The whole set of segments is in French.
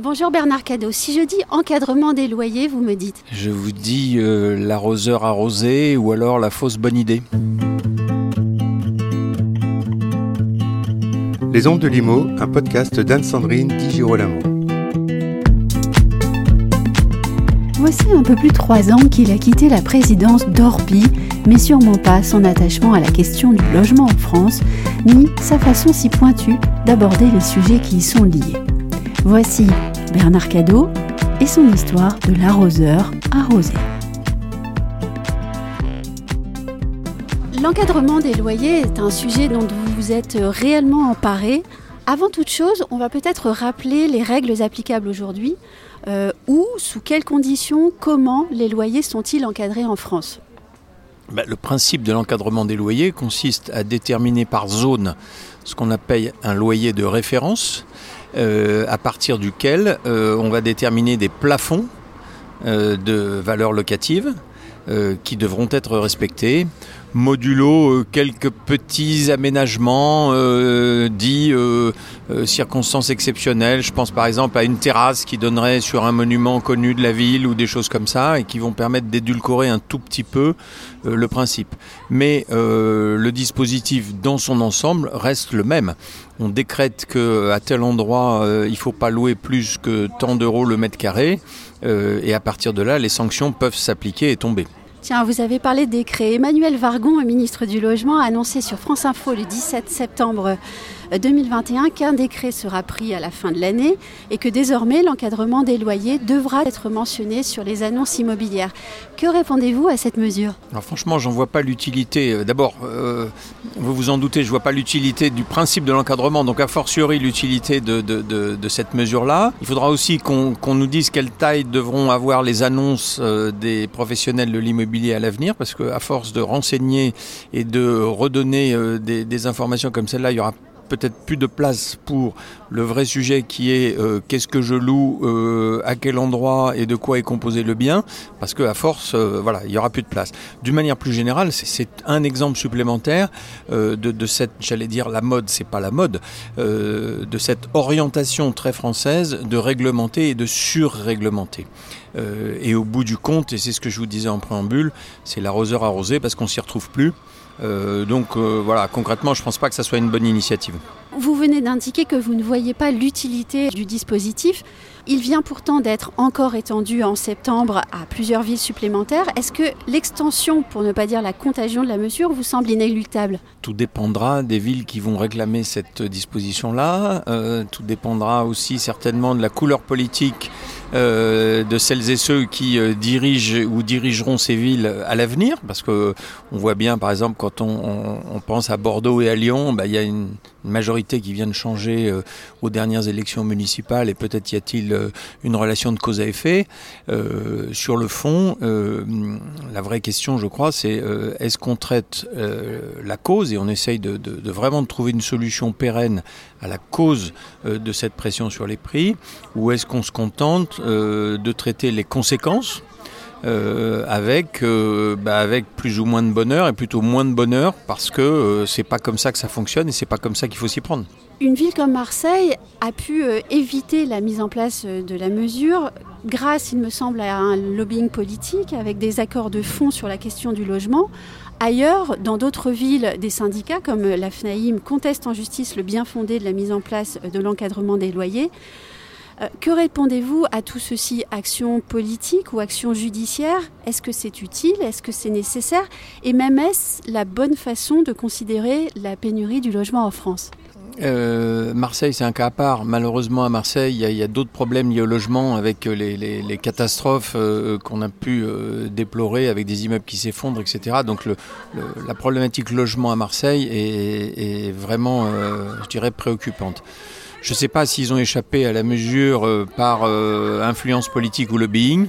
Bonjour Bernard Cadeau. Si je dis encadrement des loyers, vous me dites Je vous dis euh, l'arroseur arrosé ou alors la fausse bonne idée. Les Ondes de Limo, un podcast d'Anne-Sandrine Di Girolamo. Voici un peu plus de trois ans qu'il a quitté la présidence d'Orpi, mais sûrement pas son attachement à la question du logement en France, ni sa façon si pointue d'aborder les sujets qui y sont liés. Voici Bernard Cadeau et son histoire de l'arroseur arrosé. L'encadrement des loyers est un sujet dont vous vous êtes réellement emparé. Avant toute chose, on va peut-être rappeler les règles applicables aujourd'hui. Euh, où, sous quelles conditions, comment les loyers sont-ils encadrés en France? Le principe de l'encadrement des loyers consiste à déterminer par zone ce qu'on appelle un loyer de référence euh, à partir duquel euh, on va déterminer des plafonds euh, de valeur locative qui devront être respectés modulo quelques petits aménagements euh, dits euh, circonstances exceptionnelles. Je pense par exemple à une terrasse qui donnerait sur un monument connu de la ville ou des choses comme ça et qui vont permettre d'édulcorer un tout petit peu le principe. Mais le dispositif dans son ensemble reste le même on décrète qu'à tel endroit, euh, il faut pas louer plus que tant d'euros le mètre carré, euh, et à partir de là, les sanctions peuvent s'appliquer et tomber. Tiens, vous avez parlé de décret. Emmanuel Vargon, ministre du Logement, a annoncé sur France Info le 17 septembre 2021 qu'un décret sera pris à la fin de l'année et que désormais l'encadrement des loyers devra être mentionné sur les annonces immobilières. Que répondez-vous à cette mesure? Alors franchement, j'en vois pas l'utilité. Euh, d'abord, euh, vous vous en doutez, je vois pas l'utilité du principe de l'encadrement, donc a fortiori l'utilité de, de, cette mesure-là. Il faudra aussi qu'on nous dise quelle taille devront avoir les annonces euh, des professionnels de l'immobilier à l'avenir, parce qu'à force de renseigner et de redonner des, des informations comme celle-là, il y aura peut-être plus de place pour le vrai sujet qui est euh, qu'est-ce que je loue, euh, à quel endroit et de quoi est composé le bien, parce qu'à force, euh, voilà, il y aura plus de place. D'une manière plus générale, c'est un exemple supplémentaire de, cette, j'allais dire, la mode, c'est pas la mode, de cette orientation très française de réglementer et de surréglementer. et au bout du compte, et c'est ce que je vous disais en préambule, c'est l'arroseur arrosé parce qu'on s'y retrouve plus. Euh, donc euh, voilà, concrètement, je ne pense pas que ça soit une bonne initiative. Vous venez d'indiquer que vous ne voyez pas l'utilité du dispositif. Il vient pourtant d'être encore étendu en septembre à plusieurs villes supplémentaires. Est-ce que l'extension, pour ne pas dire la contagion de la mesure, vous semble inéluctable? Tout dépendra des villes qui vont réclamer cette disposition-là. Euh, tout dépendra aussi certainement de la couleur politique euh, de celles et ceux qui euh, dirigent ou dirigeront ces villes à l'avenir, parce que on voit bien, par exemple, quand on, pense à Bordeaux et à Lyon, bah, il y a une, majorité qui vient de changer euh, aux dernières élections municipales, et peut-être y a-t-il une relation de cause à effet. sur le fond, la vraie question, je crois, c'est est-ce qu'on traite la cause et on essaye de, vraiment de trouver une solution pérenne à la cause de cette pression sur les prix, ou est-ce qu'on se contente euh, de traiter les conséquences euh, avec, euh, bah, avec plus ou moins de bonheur et plutôt moins de bonheur parce que c'est pas comme ça que ça fonctionne et c'est pas comme ça qu'il faut s'y prendre. Une ville comme Marseille a pu éviter la mise en place de la mesure grâce, il me semble, à un lobbying politique avec des accords de fond sur la question du logement. Ailleurs, dans d'autres villes, des syndicats comme la FNAIM contestent en justice le bien fondé de la mise en place de l'encadrement des loyers. Euh, que répondez-vous à tout ceci? Action politique ou action judiciaire? Est-ce que c'est utile? Est-ce que c'est nécessaire? Et même est-ce la bonne façon de considérer la pénurie du logement en France? Euh, Marseille, c'est un cas à part. Malheureusement, à Marseille, il y a, d'autres problèmes liés au logement avec les, catastrophes euh, qu'on a pu déplorer avec des immeubles qui s'effondrent, etc. Donc, la problématique logement à Marseille est vraiment, je dirais, préoccupante. Je ne sais pas s'ils ont échappé à la mesure euh, par euh, influence politique ou lobbying.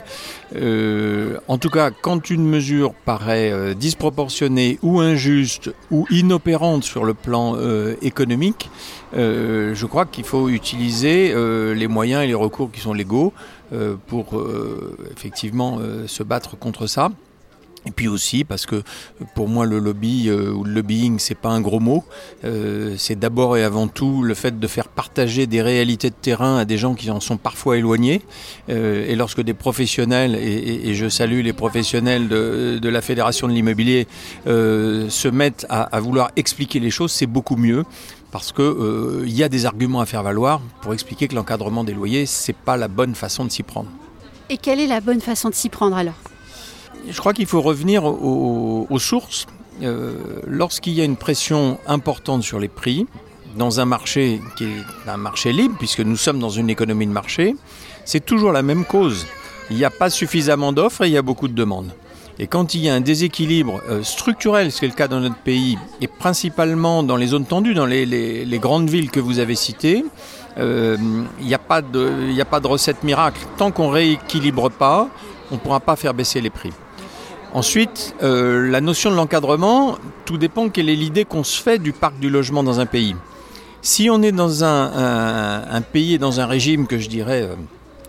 Euh, en tout cas, quand une mesure paraît disproportionnée ou injuste ou inopérante sur le plan économique, je crois qu'il faut utiliser les moyens et les recours qui sont légaux pour effectivement se battre contre ça. Et puis aussi parce que pour moi le lobby euh, ou le lobbying c'est pas un gros mot, euh, c'est d'abord et avant tout le fait de faire partager des réalités de terrain à des gens qui en sont parfois éloignés. Euh, et lorsque des professionnels et, je salue les professionnels de, la fédération de l'immobilier euh, se mettent à, vouloir expliquer les choses, c'est beaucoup mieux parce que euh, il y a des arguments à faire valoir pour expliquer que l'encadrement des loyers c'est pas la bonne façon de s'y prendre. Et quelle est la bonne façon de s'y prendre alors? Je crois qu'il faut revenir aux, sources. Euh, Lorsqu'il y a une pression importante sur les prix, dans un marché qui est un marché libre, puisque nous sommes dans une économie de marché, c'est toujours la même cause. Il n'y a pas suffisamment d'offres et il y a beaucoup de demandes. Et quand il y a un déséquilibre euh, structurel, ce qui est le cas dans notre pays, et principalement dans les zones tendues, dans les, grandes villes que vous avez citées, euh, il n'y a, pas de, de recette miracle. Tant qu'on rééquilibre pas, on ne pourra pas faire baisser les prix. Ensuite, euh, la notion de l'encadrement, tout dépend quelle est l'idée qu'on se fait du parc du logement dans un pays. Si on est dans un, pays et dans un régime que je dirais, euh,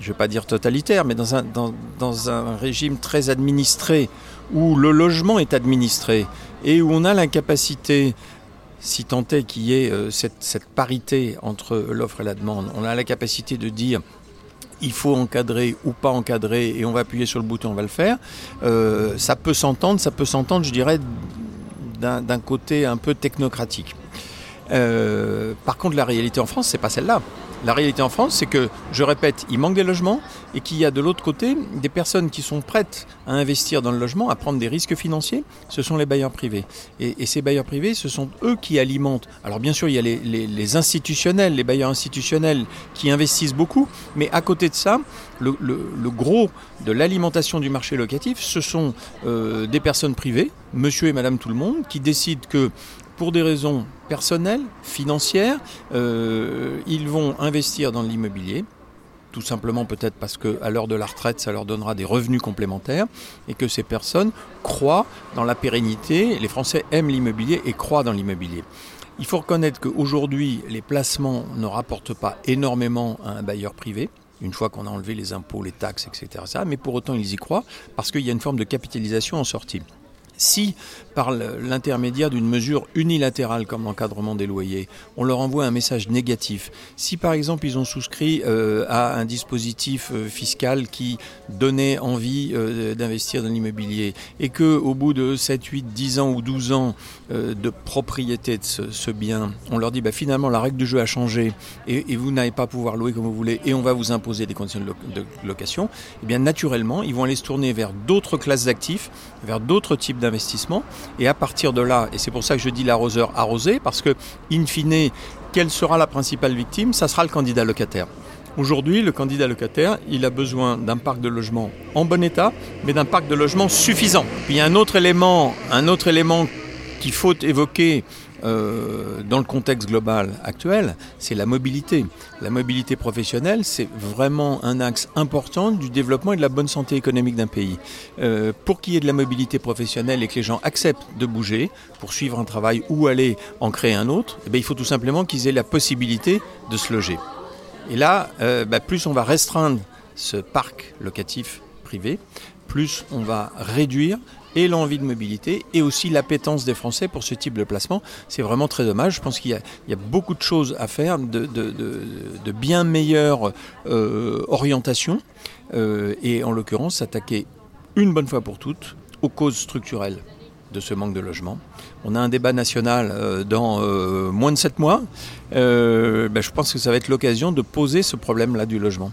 je ne vais pas dire totalitaire, mais dans un, régime très administré, où le logement est administré et où on a l'incapacité, si tant est qu'il y ait euh, cette parité entre l'offre et la demande, on a la capacité de dire il faut encadrer ou pas encadrer et on va appuyer sur le bouton, on va le faire. Euh, ça peut s'entendre, ça peut s'entendre, je dirais, d'un côté un peu technocratique. Euh, par contre, la réalité en France, c'est pas celle-là. La réalité en France, c'est que, je répète, il manque des logements et qu'il y a de l'autre côté des personnes qui sont prêtes à investir dans le logement, à prendre des risques financiers. Ce sont les bailleurs privés. Et, ces bailleurs privés, ce sont eux qui alimentent. Alors bien sûr, il y a les, institutionnels, les bailleurs institutionnels qui investissent beaucoup, mais à côté de ça, le gros de l'alimentation du marché locatif, ce sont euh, des personnes privées, monsieur et madame tout le monde, qui décident que pour des raisons personnelles, financières, euh, ils vont investir dans l'immobilier, tout simplement peut-être parce qu'à l'heure de la retraite, ça leur donnera des revenus complémentaires, et que ces personnes croient dans la pérennité. Les Français aiment l'immobilier et croient dans l'immobilier. Il faut reconnaître qu'aujourd'hui, les placements ne rapportent pas énormément à un bailleur privé une fois qu'on a enlevé les impôts, les taxes, etc. Mais pour autant, ils y croient parce qu'il y a une forme de capitalisation en sortie si par l'intermédiaire d'une mesure unilatérale comme l'encadrement des loyers, on leur envoie un message négatif, si par exemple ils ont souscrit euh, à un dispositif euh, fiscal qui donnait envie euh, d'investir dans l'immobilier et que au bout de 7, 8, 10 ans ou 12 ans de propriété de ce, bien, on leur dit bah, finalement la règle du jeu a changé et, vous n'allez pas pouvoir louer comme vous voulez et on va vous imposer des conditions de, lo de location, et eh bien naturellement ils vont aller se tourner vers d'autres classes d'actifs, vers d'autres types d'investissement. Et à partir de là, et c'est pour ça que je dis l'arroseur arrosé, parce que, in fine, quelle sera la principale victime? Ça sera le candidat locataire. Aujourd'hui, le candidat locataire, il a besoin d'un parc de logement en bon état, mais d'un parc de logement suffisant. Puis un autre élément, un autre élément qu'il faut évoquer euh, dans le contexte global actuel, c'est la mobilité. La mobilité professionnelle, c'est vraiment un axe important du développement et de la bonne santé économique d'un pays. Euh, pour qu'il y ait de la mobilité professionnelle et que les gens acceptent de bouger pour suivre un travail ou aller en créer un autre, eh bien, il faut tout simplement qu'ils aient la possibilité de se loger. Et là, euh, bah, plus on va restreindre ce parc locatif privé, plus on va réduire et l'envie de mobilité et aussi l'appétence des Français pour ce type de placement. C'est vraiment très dommage. Je pense qu'il y, a beaucoup de choses à faire, de, bien meilleures euh, orientations euh, et en l'occurrence s'attaquer une bonne fois pour toutes aux causes structurelles de ce manque de logement. On a un débat national euh, dans euh, moins de 7 mois. Ben je pense que ça va être l'occasion de poser ce problème-là du logement.